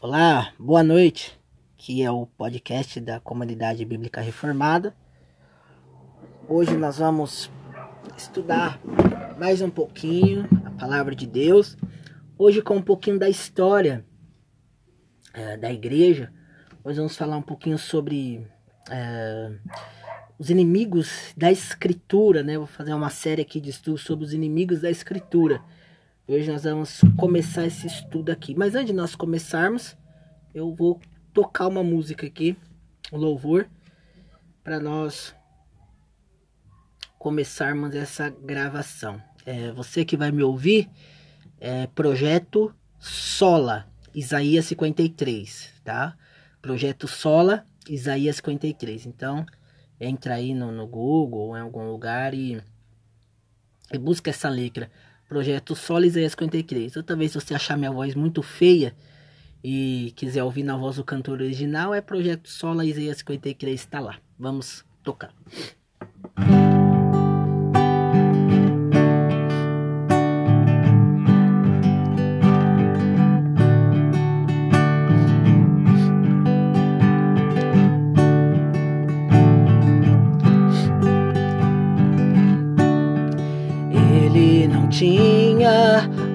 Olá, boa noite. Que é o podcast da Comunidade Bíblica Reformada. Hoje nós vamos estudar mais um pouquinho a palavra de Deus. Hoje com um pouquinho da história é, da igreja. Hoje vamos falar um pouquinho sobre é, os inimigos da escritura, né? Vou fazer uma série aqui de estudos sobre os inimigos da escritura. Hoje nós vamos começar esse estudo aqui. Mas antes de nós começarmos, eu vou tocar uma música aqui, um louvor, para nós começarmos essa gravação. É, você que vai me ouvir, é Projeto Sola, Isaías 53, tá? Projeto Sola, Isaías 53. Então, entra aí no, no Google ou em algum lugar e, e busca essa letra. Projeto Sola, Isaías 53. Outra vez, se você achar minha voz muito feia e quiser ouvir na voz do cantor original, é Projeto Sola, Isaías 53, está lá. Vamos tocar.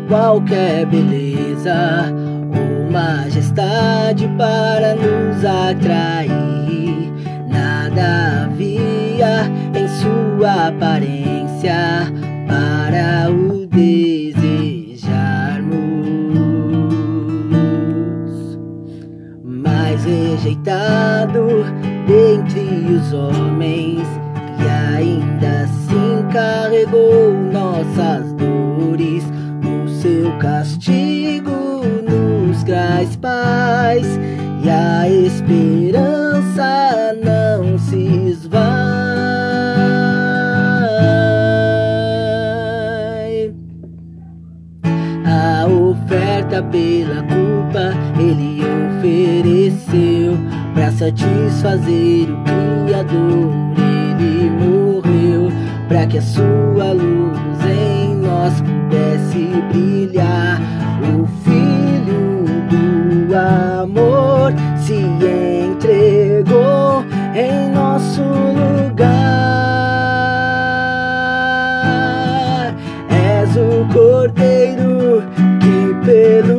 Qualquer beleza ou majestade para nos atrair. Nada havia em sua aparência para o desejarmos. Mas rejeitado dentre os homens, e ainda assim carregou nossas castigo nos traz paz e a esperança não se esvai. A oferta pela culpa ele ofereceu para satisfazer o Criador. Ele morreu para que a sua luz em nós pudesse brilhar. O Filho do amor se entregou em nosso lugar. És o Cordeiro que pelos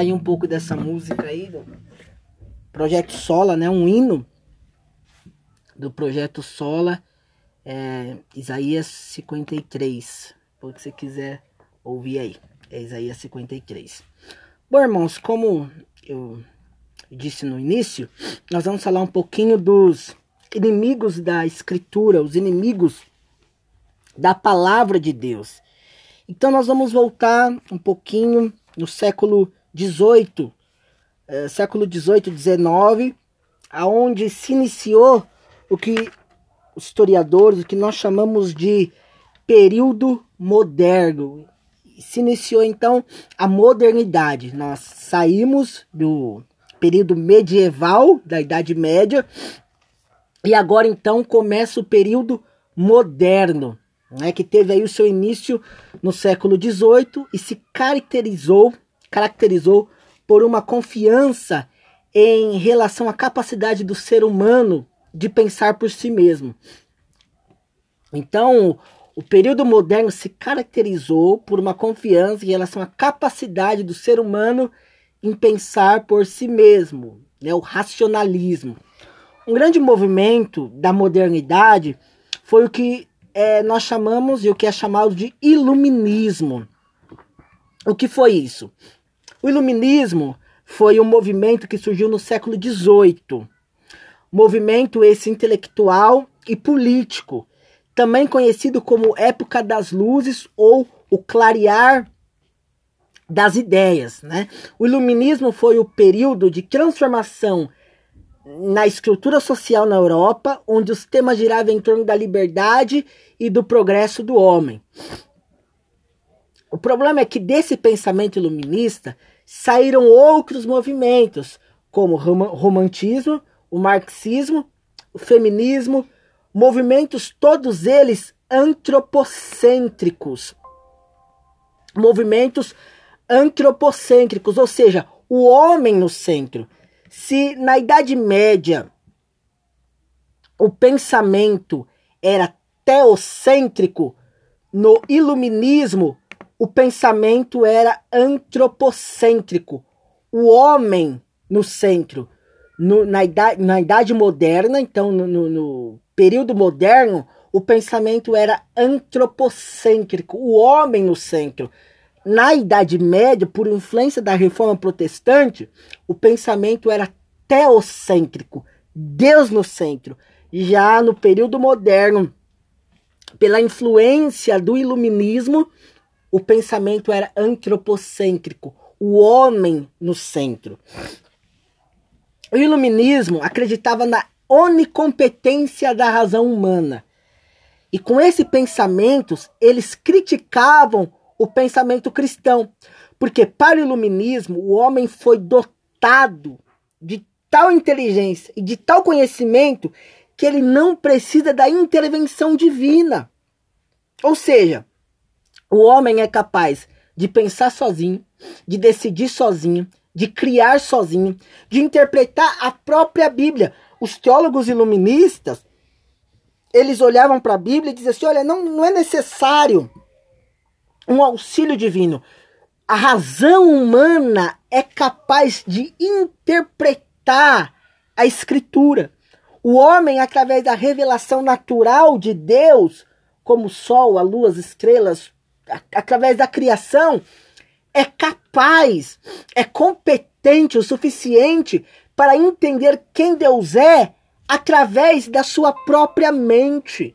aí um pouco dessa música aí do Projeto Sola, né? Um hino do Projeto Sola, é, Isaías 53. Por que você quiser ouvir aí, é Isaías 53. Bom, irmãos, como eu disse no início, nós vamos falar um pouquinho dos inimigos da Escritura, os inimigos da palavra de Deus. Então nós vamos voltar um pouquinho no século 18, é, século 18, 19, aonde se iniciou o que os historiadores, o que nós chamamos de período moderno. Se iniciou então a modernidade. Nós saímos do período medieval, da Idade Média, e agora então começa o período moderno, né, que teve aí o seu início no século XVIII e se caracterizou caracterizou por uma confiança em relação à capacidade do ser humano de pensar por si mesmo. Então, o período moderno se caracterizou por uma confiança em relação à capacidade do ser humano em pensar por si mesmo, né, o racionalismo. Um grande movimento da modernidade foi o que é, nós chamamos e o que é chamado de iluminismo. O que foi isso? O iluminismo foi um movimento que surgiu no século XVIII. Movimento esse intelectual e político, também conhecido como época das luzes ou o clarear das ideias. Né? O iluminismo foi o período de transformação na estrutura social na Europa, onde os temas giravam em torno da liberdade e do progresso do homem. O problema é que desse pensamento iluminista saíram outros movimentos, como o romantismo, o marxismo, o feminismo, movimentos todos eles antropocêntricos. Movimentos antropocêntricos, ou seja, o homem no centro. Se na Idade Média o pensamento era teocêntrico, no iluminismo o pensamento era antropocêntrico. O homem no centro. No, na, idade, na idade moderna, então no, no, no período moderno, o pensamento era antropocêntrico, o homem no centro. Na Idade Média, por influência da reforma protestante, o pensamento era teocêntrico, Deus no centro. Já no período moderno, pela influência do iluminismo, o pensamento era antropocêntrico, o homem no centro. O iluminismo acreditava na onicompetência da razão humana. E com esse pensamento, eles criticavam o pensamento cristão. Porque para o iluminismo, o homem foi dotado de tal inteligência e de tal conhecimento que ele não precisa da intervenção divina. Ou seja, o homem é capaz de pensar sozinho, de decidir sozinho, de criar sozinho, de interpretar a própria Bíblia. Os teólogos iluministas, eles olhavam para a Bíblia e diziam assim: olha, não, não é necessário um auxílio divino. A razão humana é capaz de interpretar a Escritura. O homem, através da revelação natural de Deus, como o sol, a lua, as estrelas, através da criação, é capaz, é competente o suficiente para entender quem Deus é através da sua própria mente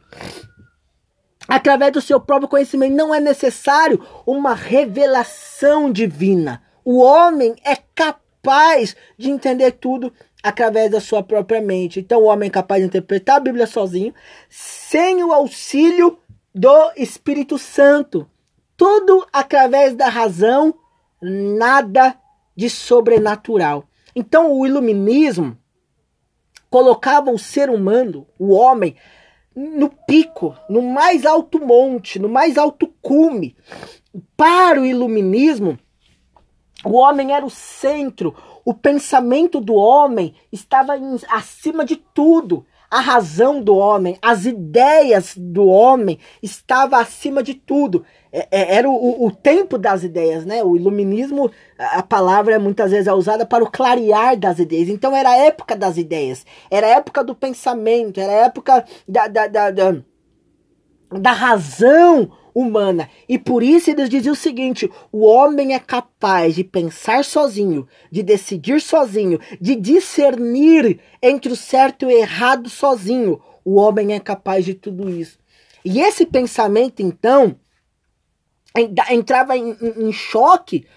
através do seu próprio conhecimento. Não é necessário uma revelação divina. O homem é capaz de entender tudo através da sua própria mente. Então, o homem é capaz de interpretar a Bíblia sozinho, sem o auxílio do Espírito Santo. Tudo através da razão, nada de sobrenatural. Então, o iluminismo colocava o ser humano, o homem, no pico, no mais alto monte, no mais alto cume. Para o iluminismo, o homem era o centro, o pensamento do homem estava em, acima de tudo. A razão do homem, as ideias do homem estava acima de tudo. É, é, era o, o, tempo das ideias, né? O iluminismo, a palavra muitas vezes é usada para o clarear das ideias. Então era a época das ideias, era a época do pensamento, era a época da, da, da, da, da razão humana. E por isso eles diziam o seguinte: o homem é capaz de pensar sozinho, de decidir sozinho, de discernir entre o certo e o errado sozinho. O homem é capaz de tudo isso. E esse pensamento, então, entrava em, em, em choque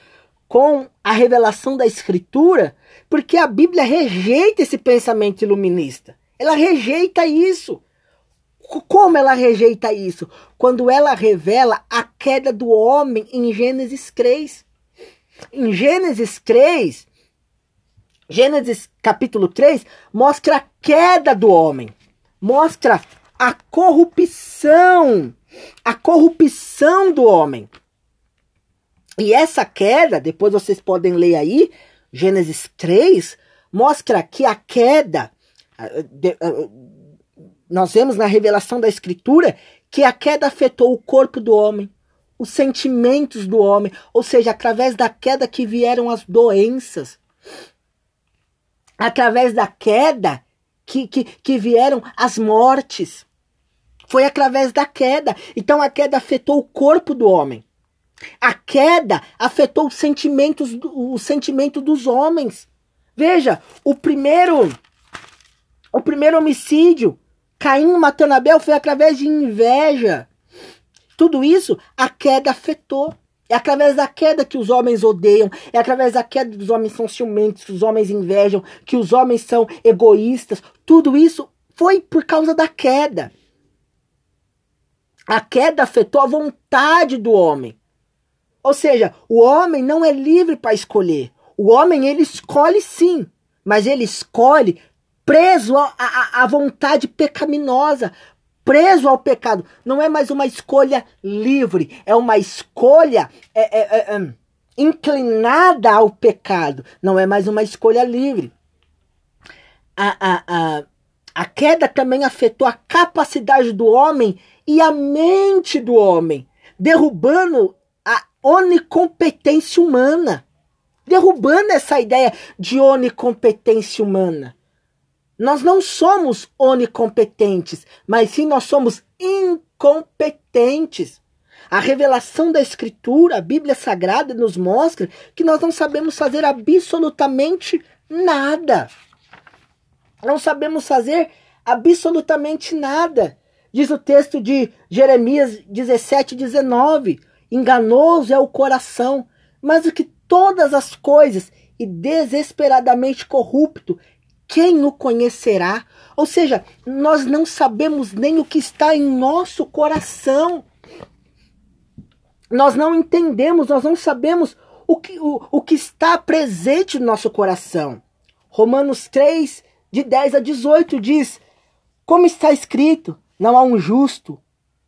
com a revelação da Escritura, porque a Bíblia rejeita esse pensamento iluminista. Ela rejeita isso. Como ela rejeita isso? Quando ela revela a queda do homem em Gênesis 3. Em Gênesis 3, Gênesis capítulo 3, mostra a queda do homem. Mostra a corrupção a corrupção do homem. E essa queda, depois vocês podem ler aí, Gênesis 3, mostra que a queda, nós vemos na revelação da Escritura que a queda afetou o corpo do homem, os sentimentos do homem, ou seja, através da queda que vieram as doenças, através da queda que, que, que vieram as mortes. Foi através da queda. Então a queda afetou o corpo do homem. A queda afetou os sentimentos, o sentimento dos homens. Veja, o primeiro, o primeiro homicídio, Caim matando Abel, foi através de inveja. Tudo isso a queda afetou. É através da queda que os homens odeiam, é através da queda que os homens são ciumentos, que os homens invejam, que os homens são egoístas. Tudo isso foi por causa da queda. A queda afetou a vontade do homem. Ou seja, o homem não é livre para escolher. O homem ele escolhe sim, mas ele escolhe preso à vontade pecaminosa, preso ao pecado. Não é mais uma escolha livre, é uma escolha é, é, é, é, inclinada ao pecado. Não é mais uma escolha livre. A, a, a, a queda também afetou a capacidade do homem e a mente do homem, derrubando a onicompetência humana. Derrubando essa ideia de onicompetência humana. Nós não somos onicompetentes, mas sim nós somos incompetentes. A revelação da Escritura, a Bíblia Sagrada, nos mostra que nós não sabemos fazer absolutamente nada. Não sabemos fazer absolutamente nada. Diz o texto de Jeremias 17, 19: Enganoso é o coração, mais do que todas as coisas, e desesperadamente corrupto, quem o conhecerá? Ou seja, nós não sabemos nem o que está em nosso coração. Nós não entendemos, nós não sabemos o que, o, o que está presente no nosso coração. Romanos 3, de 10 a 18 diz: Como está escrito, não há um justo,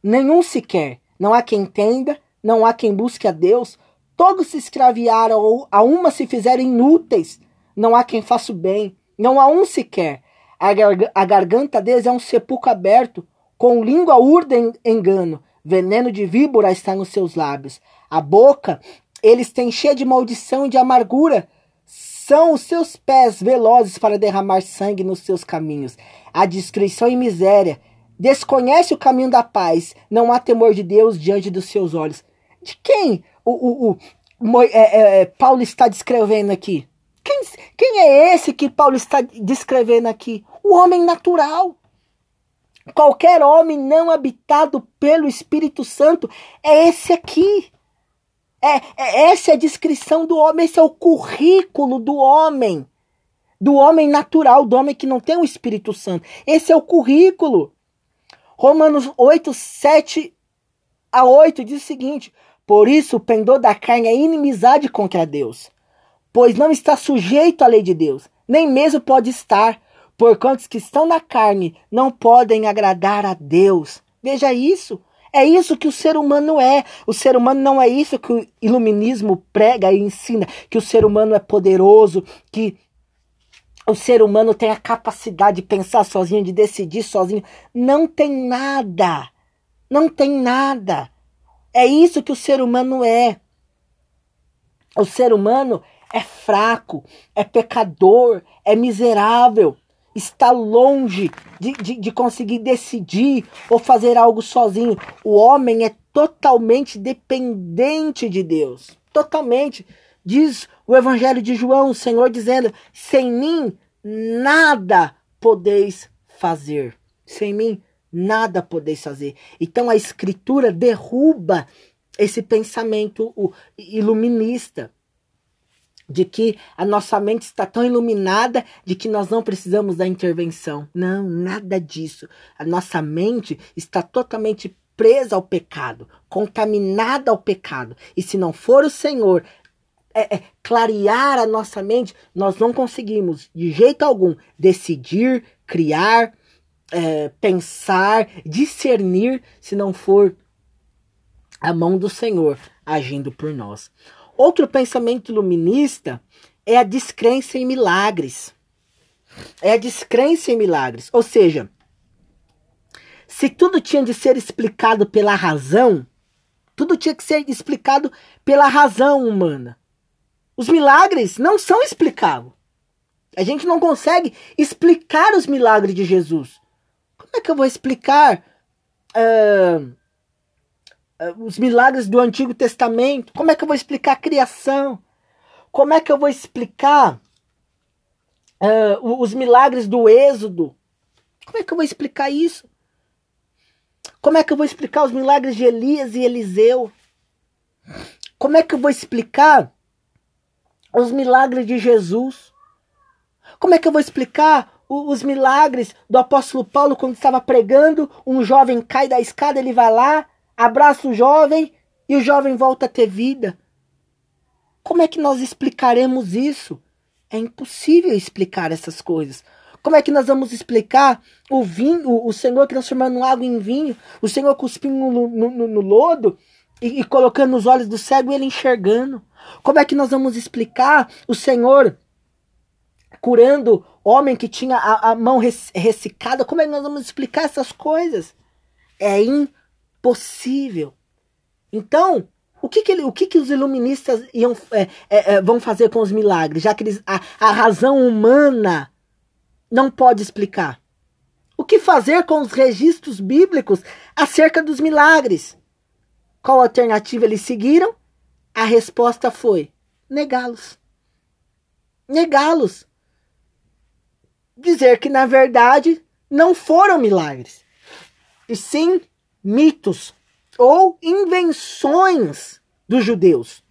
nenhum sequer, não há quem entenda, não há quem busque a Deus, todos se extraviaram, a uma se fizeram inúteis, não há quem faça o bem, não há um sequer. A, gar a garganta deles é um sepulcro aberto, com língua urda engano. Veneno de víbora está nos seus lábios. A boca eles têm cheia de maldição e de amargura. São os seus pés velozes para derramar sangue nos seus caminhos. A destruição e miséria. Desconhece o caminho da paz. Não há temor de Deus diante dos seus olhos. De quem o, o, o é, é, Paulo está descrevendo aqui? Quem, quem é esse que Paulo está descrevendo aqui? O homem natural. Qualquer homem não habitado pelo Espírito Santo é esse aqui. É, é, essa é a descrição do homem, esse é o currículo do homem. Do homem natural, do homem que não tem o Espírito Santo. Esse é o currículo. Romanos 8, 7 a 8 diz o seguinte: Por isso o pendor da carne é inimizade contra Deus pois não está sujeito à lei de Deus, nem mesmo pode estar, porquanto os que estão na carne não podem agradar a Deus. Veja isso. É isso que o ser humano é. O ser humano não é isso que o iluminismo prega e ensina, que o ser humano é poderoso, que o ser humano tem a capacidade de pensar sozinho, de decidir sozinho. Não tem nada. Não tem nada. É isso que o ser humano é. O ser humano é fraco, é pecador, é miserável, está longe de, de, de, conseguir decidir ou fazer algo sozinho. O homem é totalmente dependente de Deus. Totalmente. Diz o Evangelho de João, o Senhor dizendo: sem mim nada podeis fazer. Sem mim nada podeis fazer. Então a Escritura derruba esse pensamento iluminista de que a nossa mente está tão iluminada de que nós não precisamos da intervenção. Não, nada disso. A nossa mente está totalmente presa ao pecado, contaminada ao pecado. E se não for o Senhor é, é, clarear a nossa mente, nós não conseguimos, de jeito algum, decidir, criar, é, pensar, discernir, se não for a mão do Senhor agindo por nós. Outro pensamento iluminista é a descrença em milagres. É a descrença em milagres. Ou seja, se tudo tinha de ser explicado pela razão, tudo tinha que ser explicado pela razão humana. Os milagres não são explicáveis. A gente não consegue explicar os milagres de Jesus. Como é que eu vou explicar uh, os milagres do Antigo Testamento? Como é que eu vou explicar a criação? Como é que eu vou explicar uh, os milagres do Êxodo? Como é que eu vou explicar isso? Como é que eu vou explicar os milagres de Elias e Eliseu? Como é que eu vou explicar os milagres de Jesus? Como é que eu vou explicar os milagres do apóstolo Paulo quando estava pregando? Um jovem cai da escada, ele vai lá, abraça o jovem e o jovem volta a ter vida. Como é que nós explicaremos isso? É impossível explicar essas coisas. Como é que nós vamos explicar o vinho, o, Senhor transformando água em vinho, o Senhor cuspindo no, no, no lodo e, e, colocando nos olhos do cego e ele enxergando? Como é que nós vamos explicar o Senhor curando homem que tinha a, a mão ressecada? Como é que nós vamos explicar essas coisas? É impossível. Então, o que, que, ele, o que, que os iluministas iam, é, é, é, vão fazer com os milagres, já que eles, a, a razão humana não pode explicar? O que fazer com os registros bíblicos acerca dos milagres? Qual alternativa eles seguiram? A resposta foi negá-los. Negá-los. Dizer que, na verdade, não foram milagres, e sim mitos ou invenções dos judeus.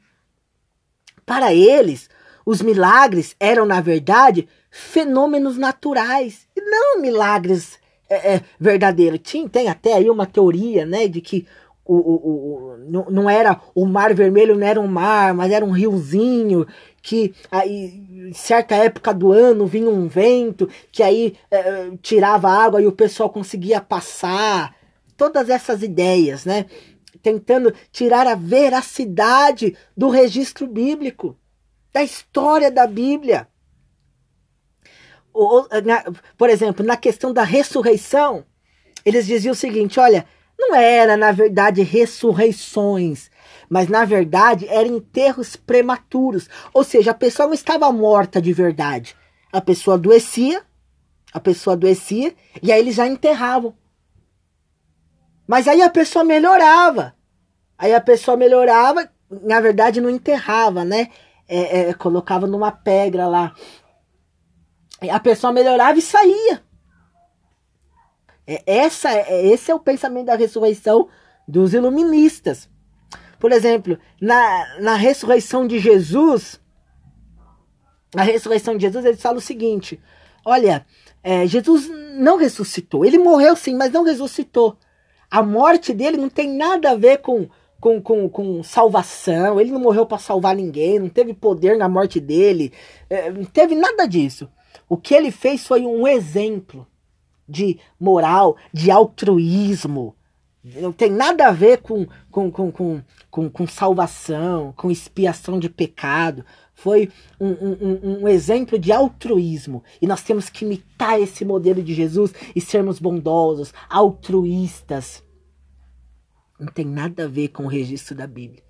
Para eles, os milagres eram, na verdade, fenômenos naturais e não milagres é, é, verdadeiros. Tinha, tem até aí uma teoria né, de que o, o, o, não, não era o mar vermelho, não era um mar, mas era um riozinho que aí certa época do ano vinha um vento que aí é, tirava água e o pessoal conseguia passar todas essas ideias, né? Tentando tirar a veracidade do registro bíblico, da história da Bíblia. por exemplo, na questão da ressurreição, eles diziam o seguinte: olha, não era na verdade ressurreições, mas na verdade eram enterros prematuros. Ou seja, a pessoa não estava morta de verdade. A pessoa adoecia, a pessoa adoecia, e aí eles já enterravam. Mas aí a pessoa melhorava. Aí a pessoa melhorava, na verdade não enterrava, né? É, é, colocava numa pedra lá. A pessoa melhorava e saía. É, essa, é, esse é o pensamento da ressurreição dos iluministas. Por exemplo, na, na ressurreição de Jesus, a ressurreição de Jesus, eles falam o seguinte: olha, é, Jesus não ressuscitou. Ele morreu sim, mas não ressuscitou. A morte dele não tem nada a ver com, com, com, com salvação. Ele não morreu para salvar ninguém, não teve poder na morte dele, é, não teve nada disso. O que ele fez foi um exemplo de moral, de altruísmo. Não tem nada a ver com, com, com, com, com, com salvação, com expiação de pecado. Foi um, um, um, exemplo de altruísmo. E nós temos que imitar esse modelo de Jesus e sermos bondosos, altruístas. Não tem nada a ver com o registro da Bíblia.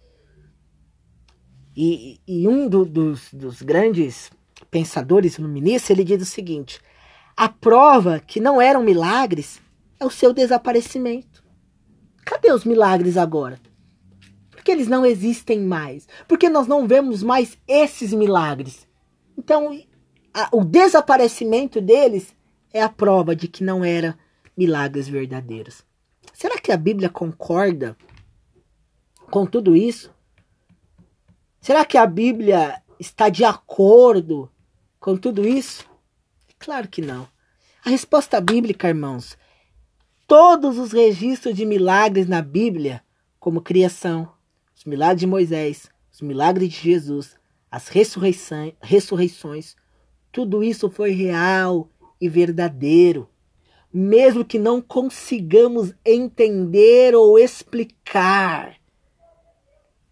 E, e um do, dos, dos grandes pensadores iluministas, ele diz o seguinte: a prova que não eram milagres é o seu desaparecimento. Cadê os milagres agora? Porque eles não existem mais. Porque nós não vemos mais esses milagres. Então, a, o desaparecimento deles é a prova de que não eram milagres verdadeiros. Será que a Bíblia concorda com tudo isso? Será que a Bíblia está de acordo com tudo isso? Claro que não. A resposta bíblica, irmãos, todos os registros de milagres na Bíblia, como criação, os milagres de Moisés, os milagres de Jesus, as ressurreições, tudo isso foi real e verdadeiro. Mesmo que não consigamos entender ou explicar,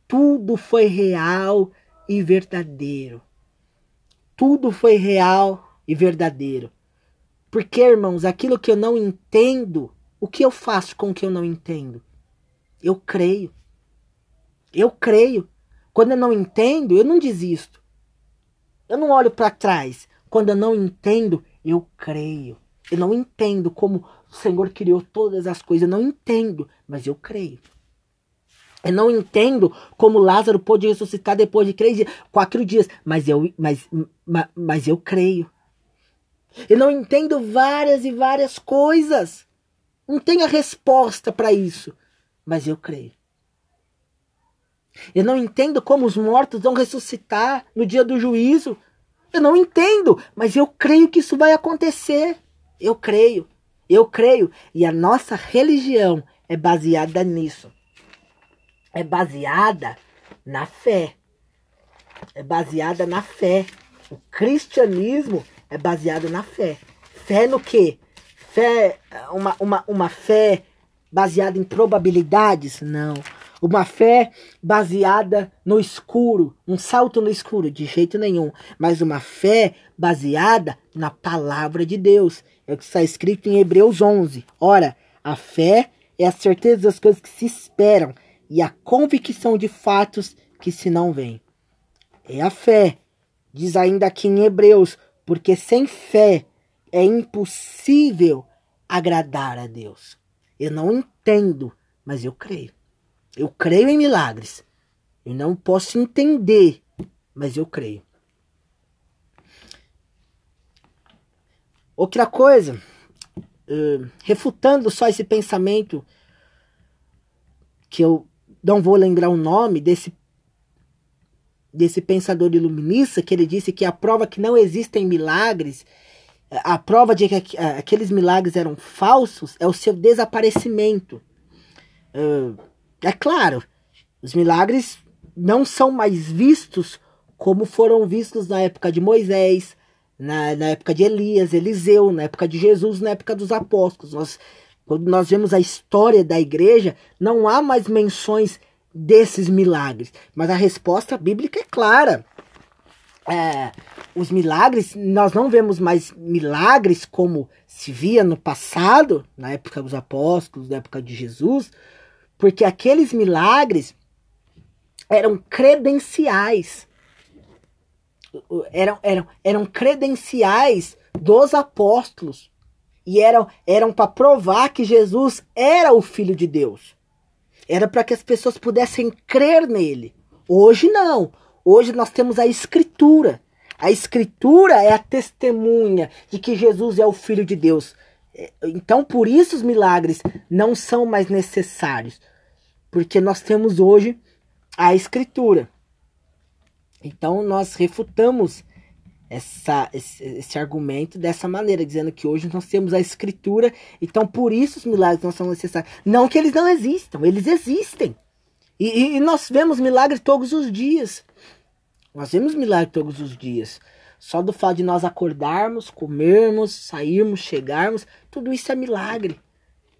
tudo foi real e verdadeiro. Tudo foi real e verdadeiro. Porque, irmãos, aquilo que eu não entendo, o que eu faço com o que eu não entendo? Eu creio. Eu creio. Quando eu não entendo, eu não desisto. Eu não olho para trás. Quando eu não entendo, eu creio. Eu não entendo como o Senhor criou todas as coisas. Eu não entendo, mas eu creio. Eu não entendo como Lázaro pôde ressuscitar depois de três dias, quatro dias, mas eu, mas, mas, mas eu creio. Eu não entendo várias e várias coisas. Não tenho a resposta para isso, mas eu creio. Eu não entendo como os mortos vão ressuscitar no dia do juízo. Eu não entendo, mas eu creio que isso vai acontecer. Eu creio. Eu creio. E a nossa religião é baseada nisso. É baseada na fé. É baseada na fé. O cristianismo é baseado na fé. Fé no quê? Fé, uma, uma, uma fé baseada em probabilidades? Não. Uma fé baseada no escuro, um salto no escuro, de jeito nenhum. Mas uma fé baseada na palavra de Deus. É o que está escrito em Hebreus 11. Ora, a fé é a certeza das coisas que se esperam e a convicção de fatos que se não veem. É a fé. Diz ainda aqui em Hebreus, porque sem fé é impossível agradar a Deus. Eu não entendo, mas eu creio. Eu creio em milagres. Eu não posso entender, mas eu creio. Outra coisa, uh, refutando só esse pensamento, que eu não vou lembrar o nome desse, desse pensador iluminista, que ele disse que a prova que não existem milagres, a prova de que aqueles milagres eram falsos, é o seu desaparecimento. Uh, é claro, os milagres não são mais vistos como foram vistos na época de Moisés, na, na época de Elias, Eliseu, na época de Jesus, na época dos apóstolos. Nós, quando nós vemos a história da igreja, não há mais menções desses milagres. Mas a resposta bíblica é clara. É, os milagres, nós não vemos mais milagres como se via no passado, na época dos apóstolos, na época de Jesus, porque aqueles milagres eram credenciais. Eram, eram, eram credenciais dos apóstolos. E eram, eram para provar que Jesus era o Filho de Deus. Era para que as pessoas pudessem crer nele. Hoje não. Hoje nós temos a Escritura. A Escritura é a testemunha de que Jesus é o Filho de Deus. Então, por isso os milagres não são mais necessários, porque nós temos hoje a Escritura. Então, nós refutamos essa, esse, esse, argumento dessa maneira, dizendo que hoje nós temos a Escritura, então por isso os milagres não são necessários. Não que eles não existam, eles existem. E, e nós vemos milagres todos os dias. Nós vemos milagres todos os dias. Só do fato de nós acordarmos, comermos, sairmos, chegarmos, tudo isso é milagre.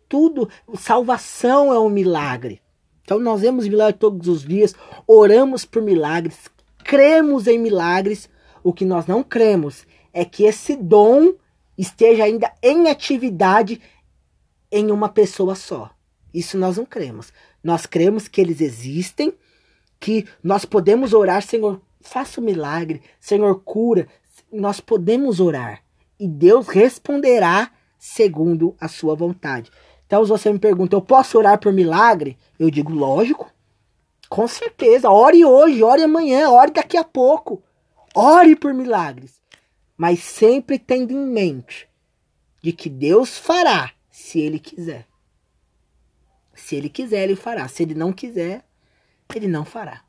Tudo, salvação é um milagre. Então nós vemos milagres todos os dias, oramos por milagres, cremos em milagres. O que nós não cremos é que esse dom esteja ainda em atividade em uma pessoa só. Isso nós não cremos. Nós cremos que eles existem, que nós podemos orar, Senhor, faça um milagre, Senhor, cura. Nós podemos orar e Deus responderá segundo a sua vontade. Então, se você me pergunta, eu posso orar por milagre? Eu digo, lógico. Com certeza. Ore hoje, ore amanhã, ore daqui a pouco. Ore por milagres. Mas sempre tendo em mente de que Deus fará se Ele quiser. Se Ele quiser, Ele fará. Se Ele não quiser, Ele não fará.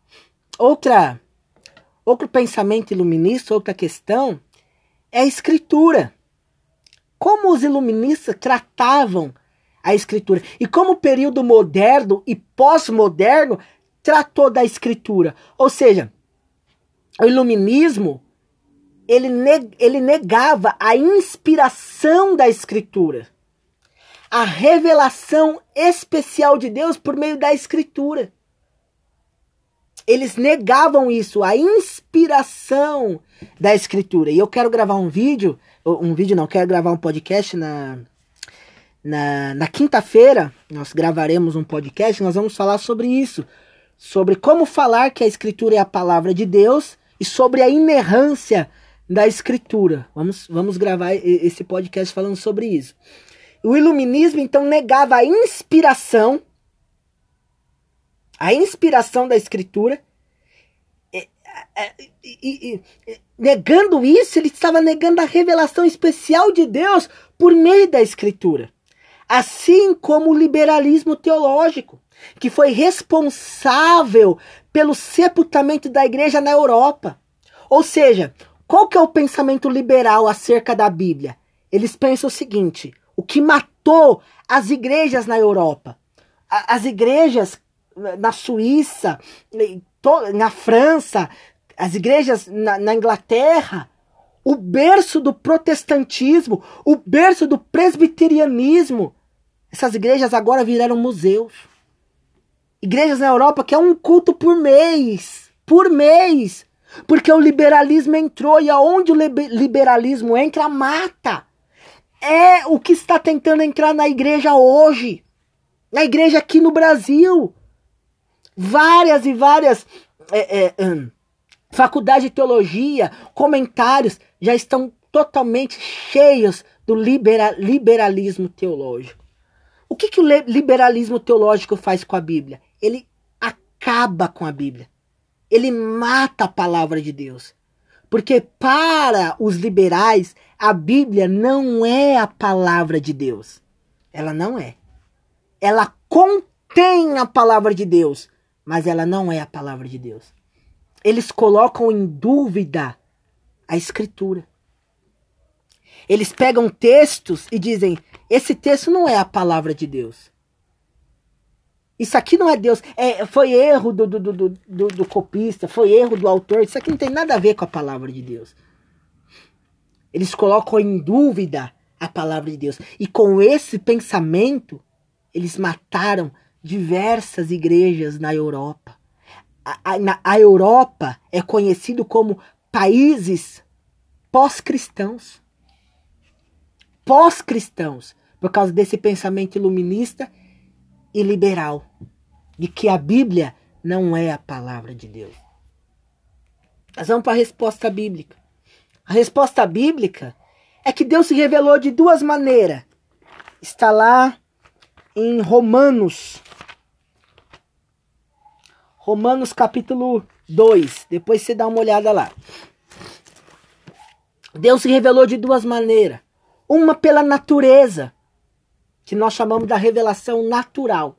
Outra Outro pensamento iluminista, outra questão, é a escritura. Como os iluministas tratavam a escritura e como o período moderno e pós-moderno tratou da escritura. Ou seja, o iluminismo ele, neg ele negava a inspiração da escritura, a revelação especial de Deus por meio da escritura eles negavam isso, a inspiração da escritura. E eu quero gravar um vídeo, um vídeo não, quero gravar um podcast na, na, na quinta-feira. Nós gravaremos um podcast, nós vamos falar sobre isso. Sobre como falar que a escritura é a palavra de Deus e sobre a inerrância da escritura. Vamos, vamos gravar esse podcast falando sobre isso. O iluminismo então negava a inspiração a inspiração da Escritura. E, e, e, negando isso, ele estava negando a revelação especial de Deus por meio da Escritura. Assim como o liberalismo teológico, que foi responsável pelo sepultamento da igreja na Europa. Ou seja, qual que é o pensamento liberal acerca da Bíblia? Eles pensam o seguinte: o que matou as igrejas na Europa, as igrejas na Suíça, na França, as igrejas na, na Inglaterra, o berço do protestantismo, o berço do presbiterianismo. Essas igrejas agora viraram museus. Igrejas na Europa que é um culto por mês. Por mês. Porque o liberalismo entrou e aonde o liberalismo entra, mata. É o que está tentando entrar na igreja hoje. Na igreja aqui no Brasil. Várias e várias é, é, hum, faculdades de teologia, comentários já estão totalmente cheios do libera, liberalismo teológico. O que, que o liberalismo teológico faz com a Bíblia? Ele acaba com a Bíblia. Ele mata a palavra de Deus. Porque para os liberais, a Bíblia não é a palavra de Deus. Ela não é. Ela contém a palavra de Deus, mas ela não é a palavra de Deus. Eles colocam em dúvida a escritura. Eles pegam textos e dizem: esse texto não é a palavra de Deus. Isso aqui não é Deus. É, foi erro do, do, do, do, do copista, foi erro do autor. Isso aqui não tem nada a ver com a palavra de Deus. Eles colocam em dúvida a palavra de Deus. E com esse pensamento, eles mataram diversas igrejas na Europa. A, a, a Europa é conhecido como países pós-cristãos. Pós-cristãos. Por causa desse pensamento iluminista e liberal de que a Bíblia não é a palavra de Deus. Nós vamos para a resposta bíblica. A resposta bíblica é que Deus se revelou de duas maneiras. Está lá em Romanos. Romanos capítulo 2. Depois você dá uma olhada lá. Deus se revelou de duas maneiras. Uma pela natureza, que nós chamamos da revelação natural.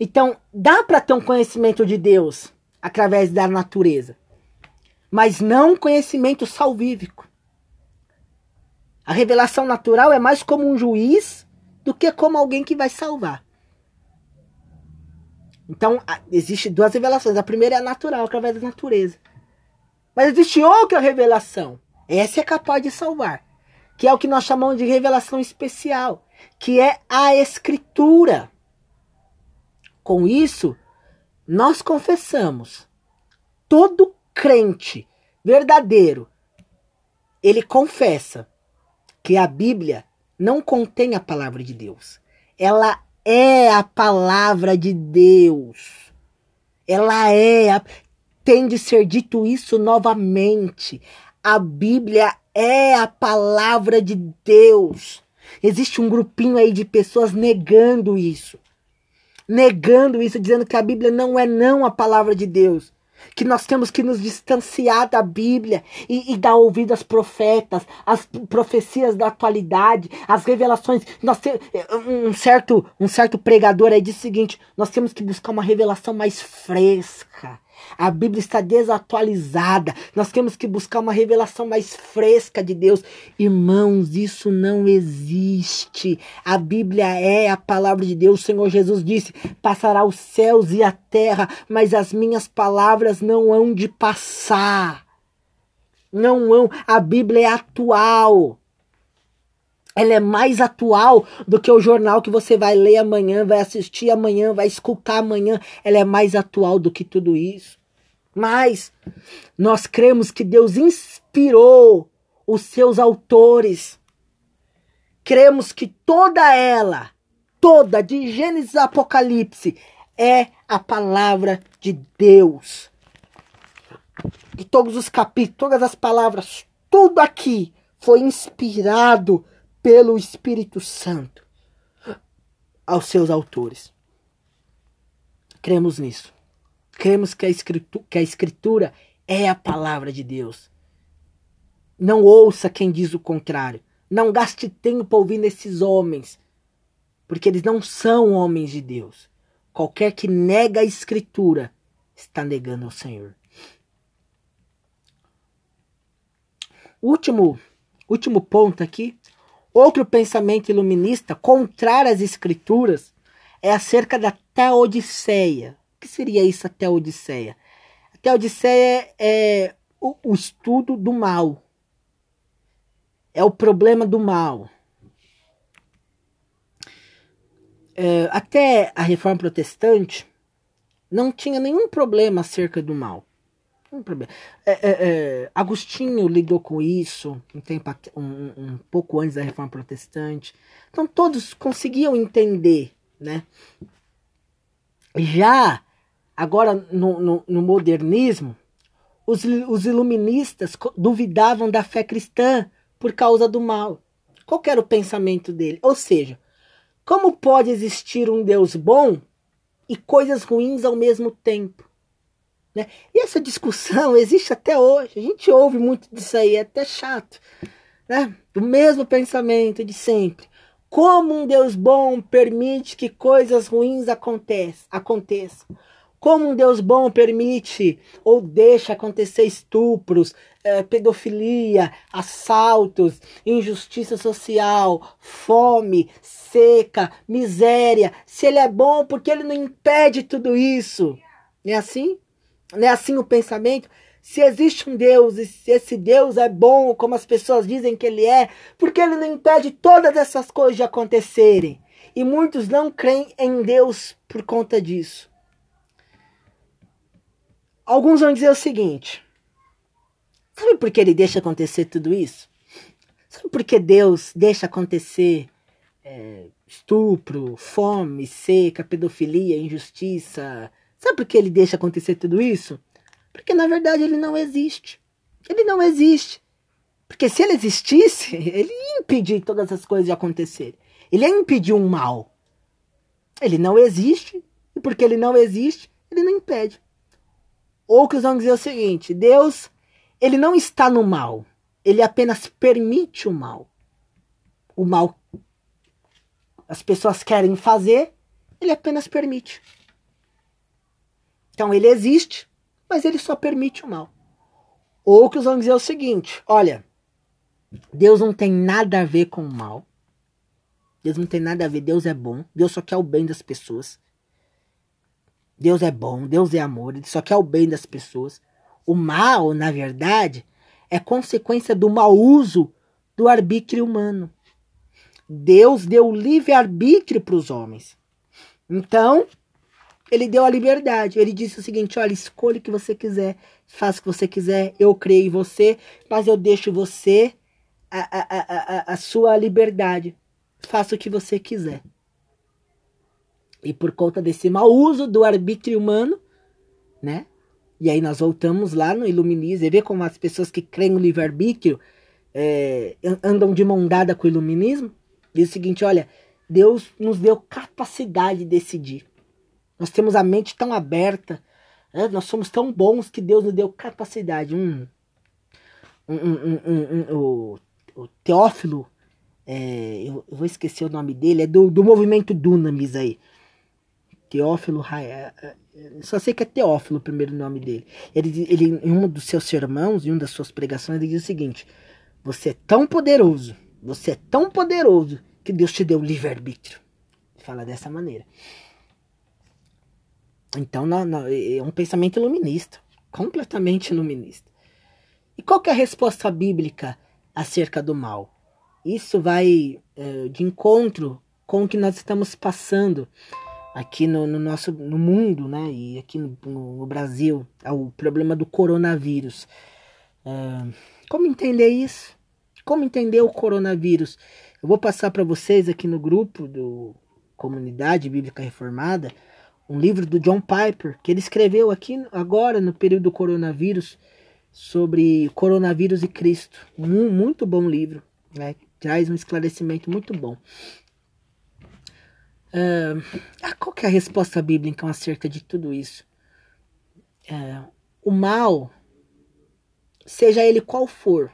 Então, dá para ter um conhecimento de Deus através da natureza, mas não conhecimento salvífico. A revelação natural é mais como um juiz do que como alguém que vai salvar. Então, existe duas revelações. A primeira é a natural, através da natureza. Mas existe outra revelação. Essa é capaz de salvar. Que é o que nós chamamos de revelação especial que é a Escritura. Com isso, nós confessamos. Todo crente verdadeiro, ele confessa que a Bíblia não contém a palavra de Deus. Ela é a palavra de Deus. Ela é. A... Tem de ser dito isso novamente. A Bíblia é a palavra de Deus. Existe um grupinho aí de pessoas negando isso. Negando isso, dizendo que a Bíblia não é não a palavra de Deus. Que nós temos que nos distanciar da Bíblia e, e dar ouvido às profetas, às profecias da atualidade, às revelações. Nós te, um certo um certo pregador aí diz o seguinte: nós temos que buscar uma revelação mais fresca, a Bíblia está desatualizada. Nós temos que buscar uma revelação mais fresca de Deus. Irmãos, isso não existe. A Bíblia é a palavra de Deus. O Senhor Jesus disse: Passará os céus e a terra, mas as minhas palavras não hão de passar. Não hão. A Bíblia é atual ela é mais atual do que o jornal que você vai ler amanhã, vai assistir amanhã, vai escutar amanhã. Ela é mais atual do que tudo isso. Mas nós cremos que Deus inspirou os seus autores. Cremos que toda ela, toda, de Gênesis a Apocalipse, é a palavra de Deus. E todos os capítulos, todas as palavras, tudo aqui foi inspirado pelo Espírito Santo aos seus autores. Cremos nisso. cremos que a, escritura, que a escritura é a palavra de Deus. Não ouça quem diz o contrário. Não gaste tempo ouvindo esses homens, porque eles não são homens de Deus. Qualquer que nega a escritura está negando ao Senhor. Último, último ponto aqui. Outro pensamento iluminista contrário às escrituras é acerca da Teodiceia. O que seria isso, a Teodiceia? A Teodiceia é o, o estudo do mal. É o problema do mal. É, até a reforma protestante não tinha nenhum problema acerca do mal. Problema. É, é, é, Agostinho lidou com isso um, tempo, um, um pouco antes da reforma protestante. Então todos conseguiam entender, né? Já agora no, no, no modernismo, os, os iluministas duvidavam da fé cristã por causa do mal. Qual era o pensamento dele? Ou seja, como pode existir um Deus bom e coisas ruins ao mesmo tempo? Né? E essa discussão existe até hoje. A gente ouve muito disso aí, é até chato. Né? O mesmo pensamento de sempre. Como um Deus bom permite que coisas ruins aconteçam? Como um Deus bom permite ou deixa acontecer estupros, eh, pedofilia, assaltos, injustiça social, fome, seca, miséria? Se ele é bom, por que ele não impede tudo isso? Não é assim? Não é assim o pensamento? Se existe um Deus e se esse Deus é bom, como as pessoas dizem que ele é, por que ele não impede todas essas coisas de acontecerem? E muitos não creem em Deus por conta disso. Alguns vão dizer o seguinte: sabe por que ele deixa acontecer tudo isso? Sabe por que Deus deixa acontecer é, estupro, fome, seca, pedofilia, injustiça, Sabe por que ele deixa acontecer tudo isso? Porque na verdade ele não existe. Ele não existe. Porque se ele existisse, ele ia impedir todas as coisas de acontecerem. Ele ia impedir um mal. Ele não existe, e porque ele não existe, ele não impede. Ou que vão dizer o seguinte: Deus, ele não está no mal, ele apenas permite o mal. O mal as pessoas querem fazer, ele apenas permite. Então ele existe, mas ele só permite o mal. Ou que os vão dizer o seguinte: olha, Deus não tem nada a ver com o mal. Deus não tem nada a ver, Deus é bom, Deus só quer o bem das pessoas. Deus é bom, Deus é amor, ele só quer o bem das pessoas. O mal, na verdade, é consequência do mau uso do arbítrio humano. Deus deu livre arbítrio para os homens. Então, ele deu a liberdade. Ele disse o seguinte: olha, escolha o que você quiser, faça o que você quiser, eu creio em você, mas eu deixo você a, a, a, a, sua liberdade. Faça o que você quiser. E por conta desse mau uso do arbítrio humano, né? E aí nós voltamos lá no Iluminismo e vê como as pessoas que creem no livre-arbítrio é, andam de mão dada com o iluminismo. Diz o seguinte: olha, Deus nos deu capacidade de decidir. Nós temos a mente tão aberta, né? nós somos tão bons que Deus nos deu capacidade. Um, um, um, o, o, Teófilo, é, eu, eu, vou esquecer o nome dele, é do, do movimento Dunamis aí. Teófilo, é, é, só sei que é Teófilo o primeiro nome dele. Ele, ele, em um dos seus sermãos, em uma das suas pregações, ele diz o seguinte: Você é tão poderoso, você é tão poderoso que Deus te deu livre-arbítrio. Fala dessa maneira. Então, não, é um pensamento iluminista, completamente iluminista. E qual que é a resposta bíblica acerca do mal? Isso vai é, de encontro com o que nós estamos passando aqui no, no nosso no mundo, né? E aqui no, no Brasil, é o problema do coronavírus. É, como entender isso? Como entender o coronavírus? Eu vou passar para vocês aqui no grupo do Comunidade Bíblica Reformada um livro do John Piper, que ele escreveu aqui agora no período do coronavírus, sobre coronavírus e Cristo. Um muito bom livro, né? traz um esclarecimento muito bom. Uh, qual é a resposta bíblica acerca de tudo isso? é, o mal, seja ele qual for,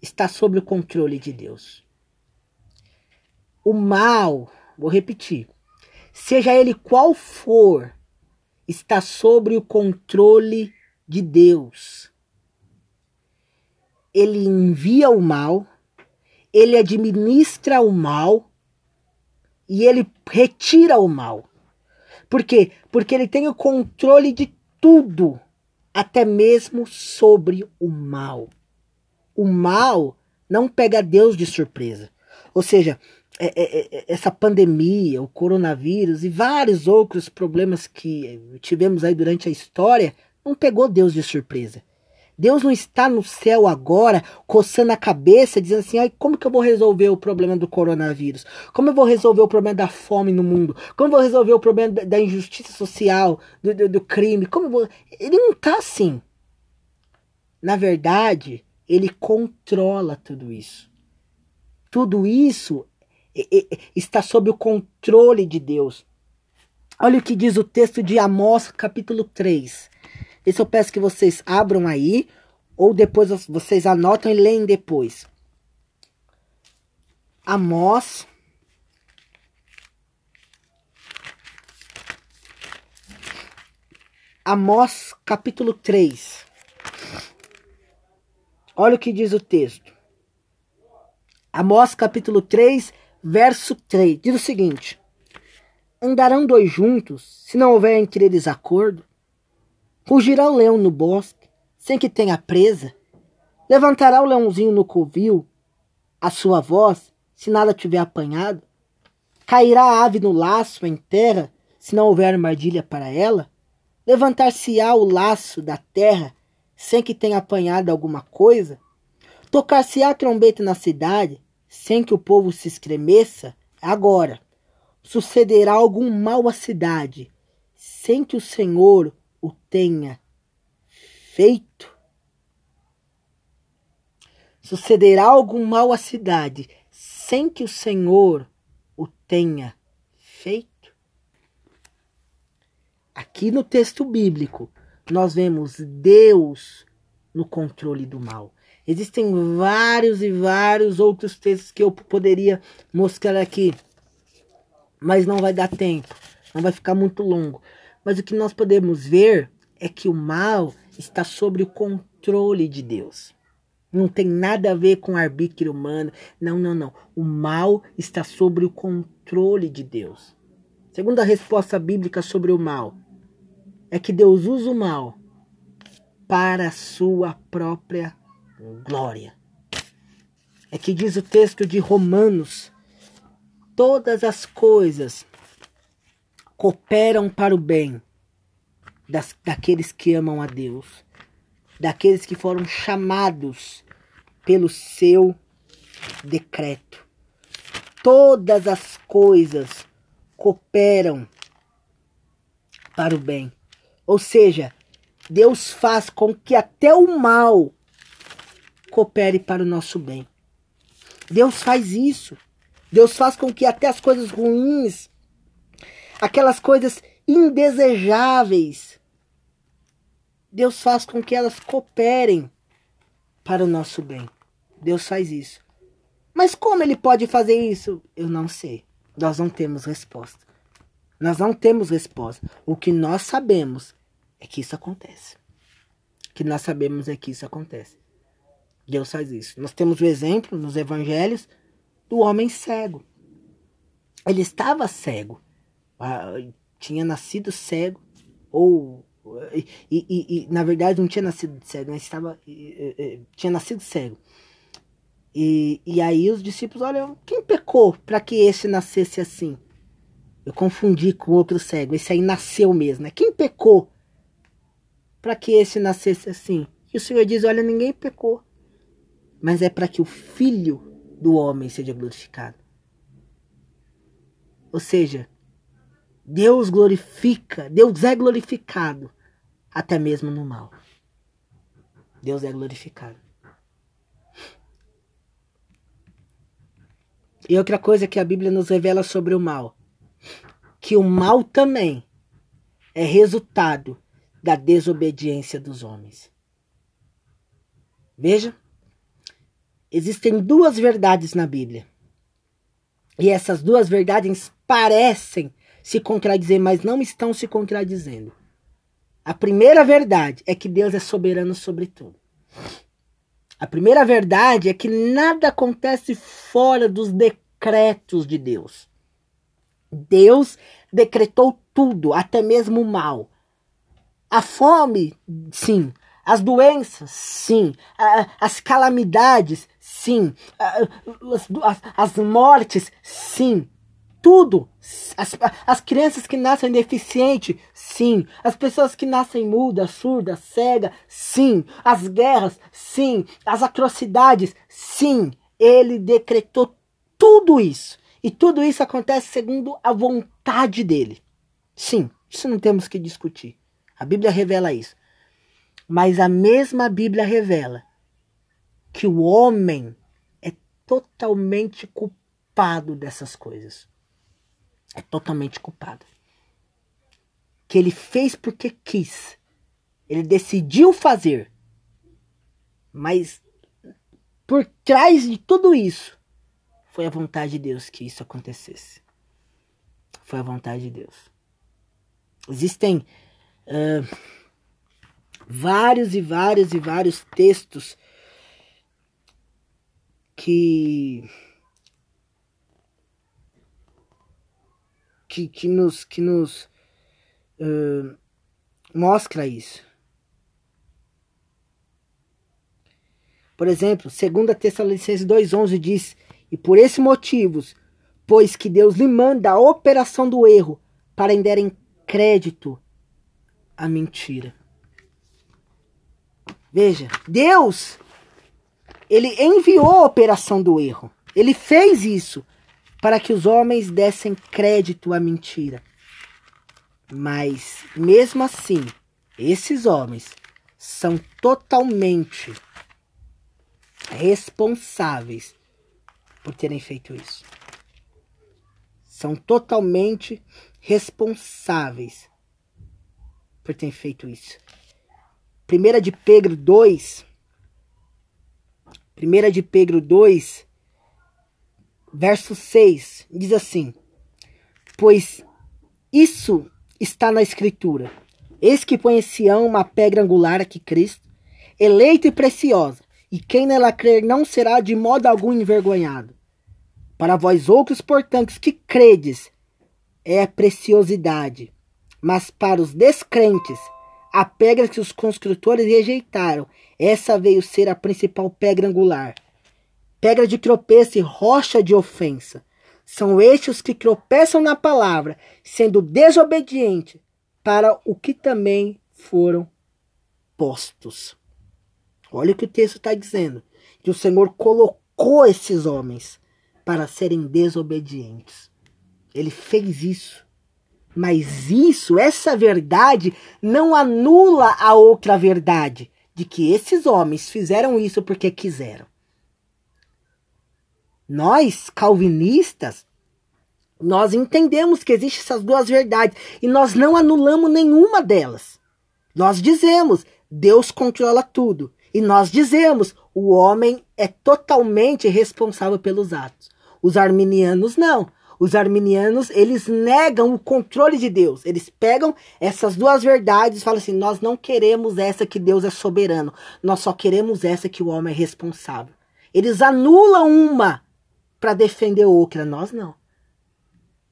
está sob o controle de Deus. O mal, vou repetir, seja ele qual for, está sobre o controle de Deus. Ele envia o mal, ele administra o mal e ele retira o mal. Por quê? Porque ele tem o controle de tudo, até mesmo sobre o mal. O mal não pega Deus de surpresa. Ou seja, essa pandemia, o coronavírus e vários outros problemas que tivemos aí durante a história não pegou Deus de surpresa. Deus não está no céu agora, coçando a cabeça, dizendo assim: Ai, como que eu vou resolver o problema do coronavírus? Como eu vou resolver o problema da fome no mundo? Como eu vou resolver o problema da injustiça social, do, do, do crime? Como vou... Ele não está assim. Na verdade, ele controla tudo isso. Tudo isso está sob o controle de Deus. Olha o que diz o texto de Amós, capítulo 3. Esse eu peço que vocês abram aí, ou depois vocês anotam e leem depois. Amós. Amós, capítulo 3. Olha o que diz o texto. Amós, capítulo 3, verso 3, diz o seguinte: Andarão dois juntos, se não houver entre eles acordo? Rugirá o leão no bosque, sem que tenha presa? Levantará o leãozinho no covil, a sua voz, se nada tiver apanhado? Cairá a ave no laço em terra, se não houver armadilha para ela? Levantar-se-á o laço da terra, sem que tenha apanhado alguma coisa? Tocar-se-á a trombeta na cidade, sem que o povo se estremeça, agora sucederá algum mal à cidade, sem que o Senhor o tenha feito. Sucederá algum mal à cidade, sem que o Senhor o tenha feito. Aqui no texto bíblico, nós vemos Deus no controle do mal. Existem vários e vários outros textos que eu poderia mostrar aqui, mas não vai dar tempo, não vai ficar muito longo. Mas o que nós podemos ver é que o mal está sob o controle de Deus. Não tem nada a ver com arbítrio humano. Não, não, não. O mal está sob o controle de Deus. Segunda resposta bíblica sobre o mal é que Deus usa o mal para a sua própria glória. É que diz o texto de Romanos: todas as coisas cooperam para o bem das, daqueles que amam a Deus, daqueles que foram chamados pelo seu decreto. Todas as coisas cooperam para o bem. Ou seja, Deus faz com que até o mal coopere para o nosso bem. Deus faz isso. Deus faz com que até as coisas ruins, aquelas coisas indesejáveis, Deus faz com que elas cooperem para o nosso bem. Deus faz isso. Mas como ele pode fazer isso? Eu não sei. Nós não temos resposta. Nós não temos resposta. O que nós sabemos é que isso acontece. O que nós sabemos é que isso acontece. Deus faz isso. Nós temos o exemplo nos evangelhos do homem cego. Ele estava cego, ah, tinha nascido cego, ou. E, e, e, na verdade não tinha nascido cego, mas estava, tinha nascido cego. E, e aí os discípulos, olha, quem pecou para que esse nascesse assim? Eu confundi com outro cego, esse aí nasceu mesmo, né? Quem pecou para que esse nascesse assim? E o Senhor diz: olha, ninguém pecou mas é para que o Filho do homem seja glorificado. Ou seja, Deus glorifica, Deus é glorificado até mesmo no mal. Deus é glorificado. E outra coisa que a Bíblia nos revela sobre o mal, que o mal também é resultado da desobediência dos homens. Veja, existem duas verdades na Bíblia. E essas duas verdades parecem se contradizer, mas não estão se contradizendo. A primeira verdade é que Deus é soberano sobre tudo. A primeira verdade é que nada acontece fora dos decretos de Deus. Deus decretou tudo, até mesmo o mal. A fome, sim. As doenças, sim. As calamidades, sim. As, as mortes, sim. Tudo. As, as crianças que nascem deficientes, sim. As pessoas que nascem mudas, surdas, cegas, sim. As guerras, sim. As atrocidades, sim. Ele decretou tudo isso. E tudo isso acontece segundo a vontade dele. Sim, isso não temos que discutir. A Bíblia revela isso. Mas a mesma Bíblia revela que o homem é totalmente culpado dessas coisas. É totalmente culpado. Que ele fez porque quis. Ele decidiu fazer. Mas por trás de tudo isso, foi a vontade de Deus que isso acontecesse. Foi a vontade de Deus. Existem uh, vários e vários e vários textos que que, que nos que nos uh, mostra isso. Por exemplo, 2 Tessalonicenses 2,11 diz: E por esse motivos, pois que Deus lhe manda a operação do erro, para em crédito à mentira. Veja, Deus, ele enviou a operação do erro. Ele fez isso para que os homens dessem crédito à mentira. Mas, mesmo assim, esses homens são totalmente responsáveis por terem feito isso. São totalmente responsáveis por terem feito isso. Primeira de Pedro 2. Primeira de Pedro 2, verso 6, diz assim: Pois isso está na escritura. Eis que põe em Sião uma pedra angular que Cristo, eleita e preciosa, e quem nela crer não será de modo algum envergonhado. Para vós outros, portanto, que credes, é preciosidade, mas para os descrentes, a pedra que os construtores rejeitaram, essa veio ser a principal pedra angular. Pedra de tropeço e rocha de ofensa. São estes que tropeçam na palavra, sendo desobedientes para o que também foram postos. Olha o que o texto está dizendo: que o Senhor colocou esses homens para serem desobedientes. Ele fez isso. Mas isso, essa verdade, não anula a outra verdade de que esses homens fizeram isso porque quiseram. Nós, calvinistas, nós entendemos que existem essas duas verdades e nós não anulamos nenhuma delas. Nós dizemos, Deus controla tudo. E nós dizemos, o homem é totalmente responsável pelos atos. Os arminianos não. Os arminianos, eles negam o controle de Deus. Eles pegam essas duas verdades e falam assim: nós não queremos essa que Deus é soberano. Nós só queremos essa que o homem é responsável. Eles anulam uma para defender outra. Nós não.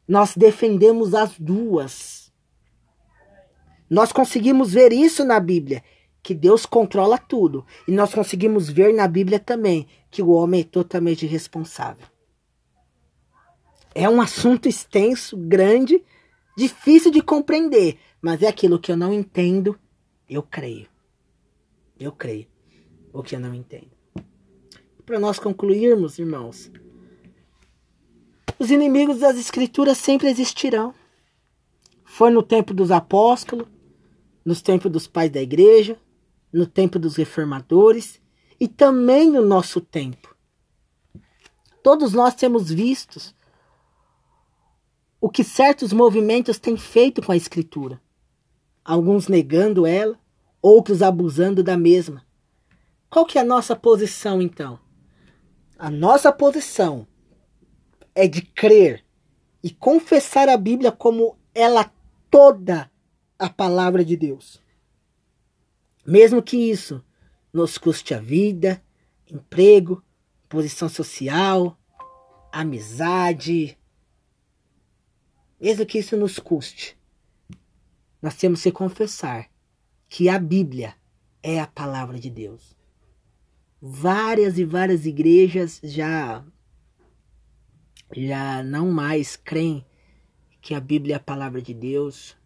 Nós defendemos as duas. Nós conseguimos ver isso na Bíblia que Deus controla tudo. E nós conseguimos ver na Bíblia também que o homem é totalmente responsável. É um assunto extenso, grande, difícil de compreender, mas é aquilo que eu não entendo, eu creio. Eu creio o que eu não entendo. Para nós concluirmos, irmãos, os inimigos das escrituras sempre existirão. Foi no tempo dos apóstolos, nos tempos dos pais da igreja, no tempo dos reformadores e também no nosso tempo. Todos nós temos visto o que certos movimentos têm feito com a Escritura. alguns negando ela, outros abusando da mesma. Qual que é a nossa posição então? A nossa posição é de crer e confessar a Bíblia como ela toda a palavra de Deus. Mesmo que isso nos custe a vida, emprego, posição social, amizade, mesmo que isso nos custe, nós temos que confessar que a Bíblia é a palavra de Deus. Várias e várias igrejas já já não mais creem que a Bíblia é a palavra de Deus.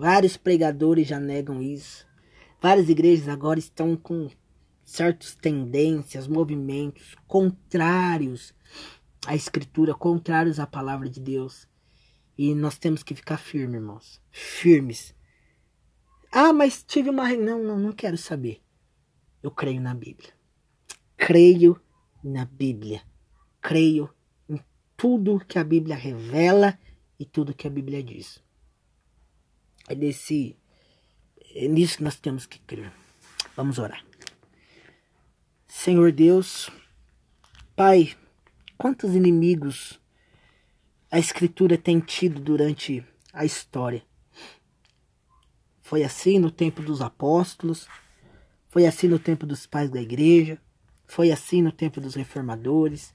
Vários pregadores já negam isso. Várias igrejas agora estão com certas tendências, movimentos contrários à Escritura, contrários à palavra de Deus. E nós temos que ficar firmes, irmãos. Firmes. Ah, mas tive uma. Não, não, não quero saber. Eu creio na Bíblia. Creio na Bíblia. Creio em tudo que a Bíblia revela e tudo que a Bíblia diz. É desse. É nisso que nós temos que crer. Vamos orar. Senhor Deus, Pai, quantos inimigos a Escritura tem tido durante a história? Foi assim no tempo dos apóstolos, foi assim no tempo dos pais da igreja, foi assim no tempo dos reformadores,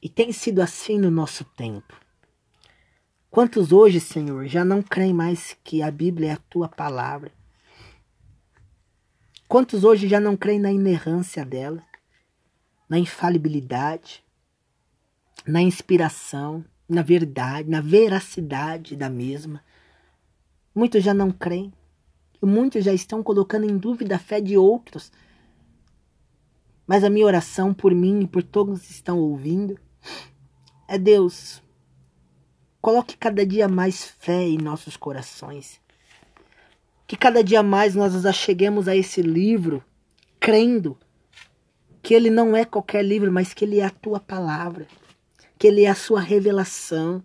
e tem sido assim no nosso tempo. Quantos hoje, Senhor, já não creem mais que a Bíblia é a tua palavra? Quantos hoje já não creem na inerrância dela, na infalibilidade, na inspiração, na verdade, na veracidade da mesma? Muitos já não creem. Muitos já estão colocando em dúvida a fé de outros. Mas a minha oração por mim e por todos que estão ouvindo é Deus, coloque cada dia mais fé em nossos corações. Que cada dia mais nós nos acheguemos a esse livro, crendo que ele não é qualquer livro, mas que ele é a tua palavra, que ele é a sua revelação,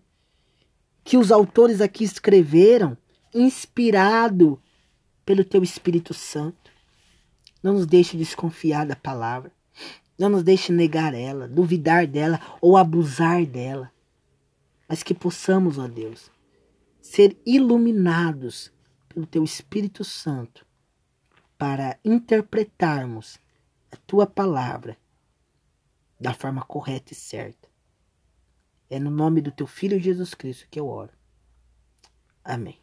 que os autores aqui escreveram inspirado pelo teu Espírito Santo. Não nos deixe desconfiar da palavra. Não nos deixe negar ela, duvidar dela ou abusar dela. Mas que possamos, ó Deus, ser iluminados pelo teu Espírito Santo para interpretarmos a tua palavra da forma correta e certa. É no nome do teu Filho Jesus Cristo que eu oro. Amém.